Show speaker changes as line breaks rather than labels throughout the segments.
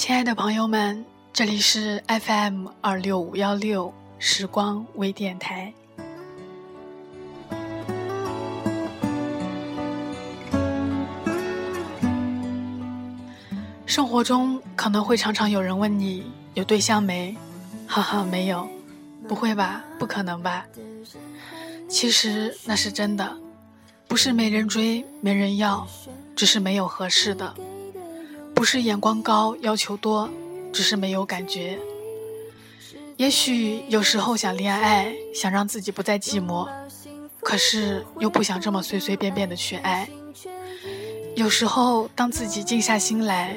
亲爱的朋友们，这里是 FM 二六五幺六时光微电台。生活中可能会常常有人问你有对象没？哈哈，没有，不会吧？不可能吧？其实那是真的，不是没人追没人要，只是没有合适的；不是眼光高要求多，只是没有感觉。也许有时候想恋爱，想让自己不再寂寞，可是又不想这么随随便便的去爱。有时候当自己静下心来。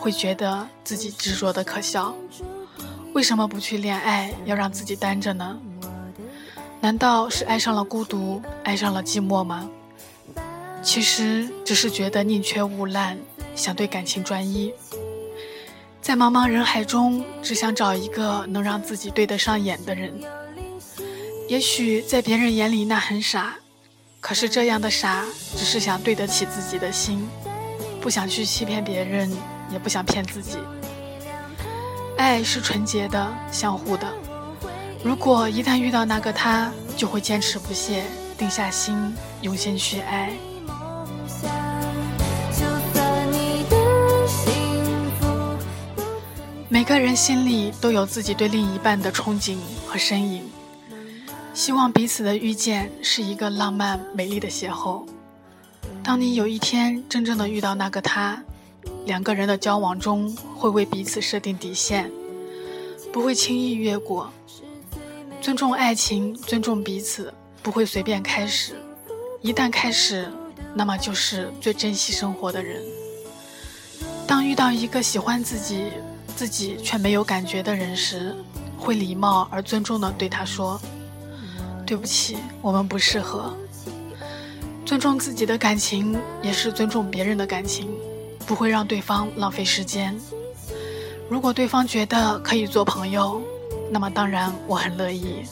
会觉得自己执着的可笑，为什么不去恋爱，要让自己单着呢？难道是爱上了孤独，爱上了寂寞吗？其实只是觉得宁缺毋滥，想对感情专一，在茫茫人海中，只想找一个能让自己对得上眼的人。也许在别人眼里那很傻，可是这样的傻，只是想对得起自己的心，不想去欺骗别人。也不想骗自己，爱是纯洁的、相互的。如果一旦遇到那个他，就会坚持不懈，定下心，用心去爱。每个人心里都有自己对另一半的憧憬和身影，希望彼此的遇见是一个浪漫美丽的邂逅。当你有一天真正的遇到那个他。两个人的交往中会为彼此设定底线，不会轻易越过。尊重爱情，尊重彼此，不会随便开始。一旦开始，那么就是最珍惜生活的人。当遇到一个喜欢自己，自己却没有感觉的人时，会礼貌而尊重地对他说：“对不起，我们不适合。”尊重自己的感情，也是尊重别人的感情。不会让对方浪费时间。如果对方觉得可以做朋友，那么当然我很乐意。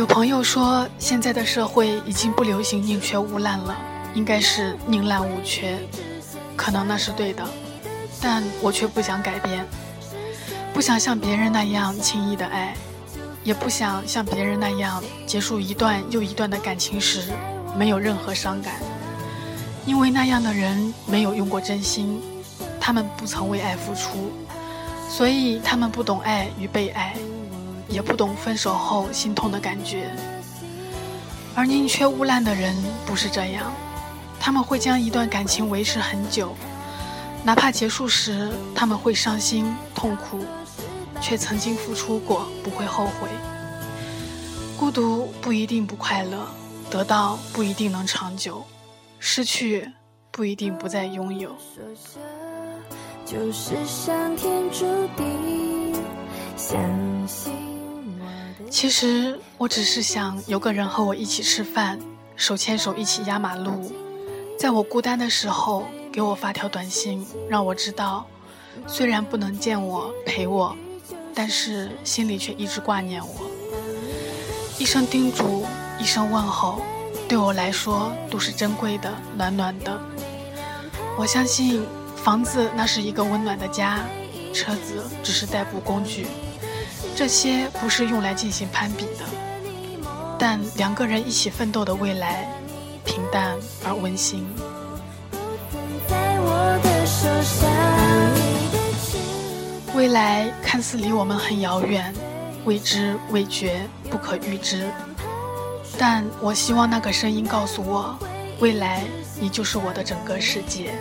有朋友说，现在的社会已经不流行宁缺毋滥了，应该是宁滥勿缺。可能那是对的，但我却不想改变，不想像别人那样轻易的爱。也不想像别人那样结束一段又一段的感情时没有任何伤感，因为那样的人没有用过真心，他们不曾为爱付出，所以他们不懂爱与被爱，也不懂分手后心痛的感觉。而宁缺毋滥的人不是这样，他们会将一段感情维持很久，哪怕结束时他们会伤心痛苦。却曾经付出过，不会后悔。孤独不一定不快乐，得到不一定能长久，失去不一定不再拥有。就是上天注定，相信其实我只是想有个人和我一起吃饭，手牵手一起压马路，在我孤单的时候给我发条短信，让我知道，虽然不能见我陪我。但是心里却一直挂念我，一声叮嘱，一声问候，对我来说都是珍贵的、暖暖的。我相信房子那是一个温暖的家，车子只是代步工具，这些不是用来进行攀比的。但两个人一起奋斗的未来，平淡而温馨。未来看似离我们很遥远，未知未觉，不可预知。但我希望那个声音告诉我，未来你就是我的整个世界。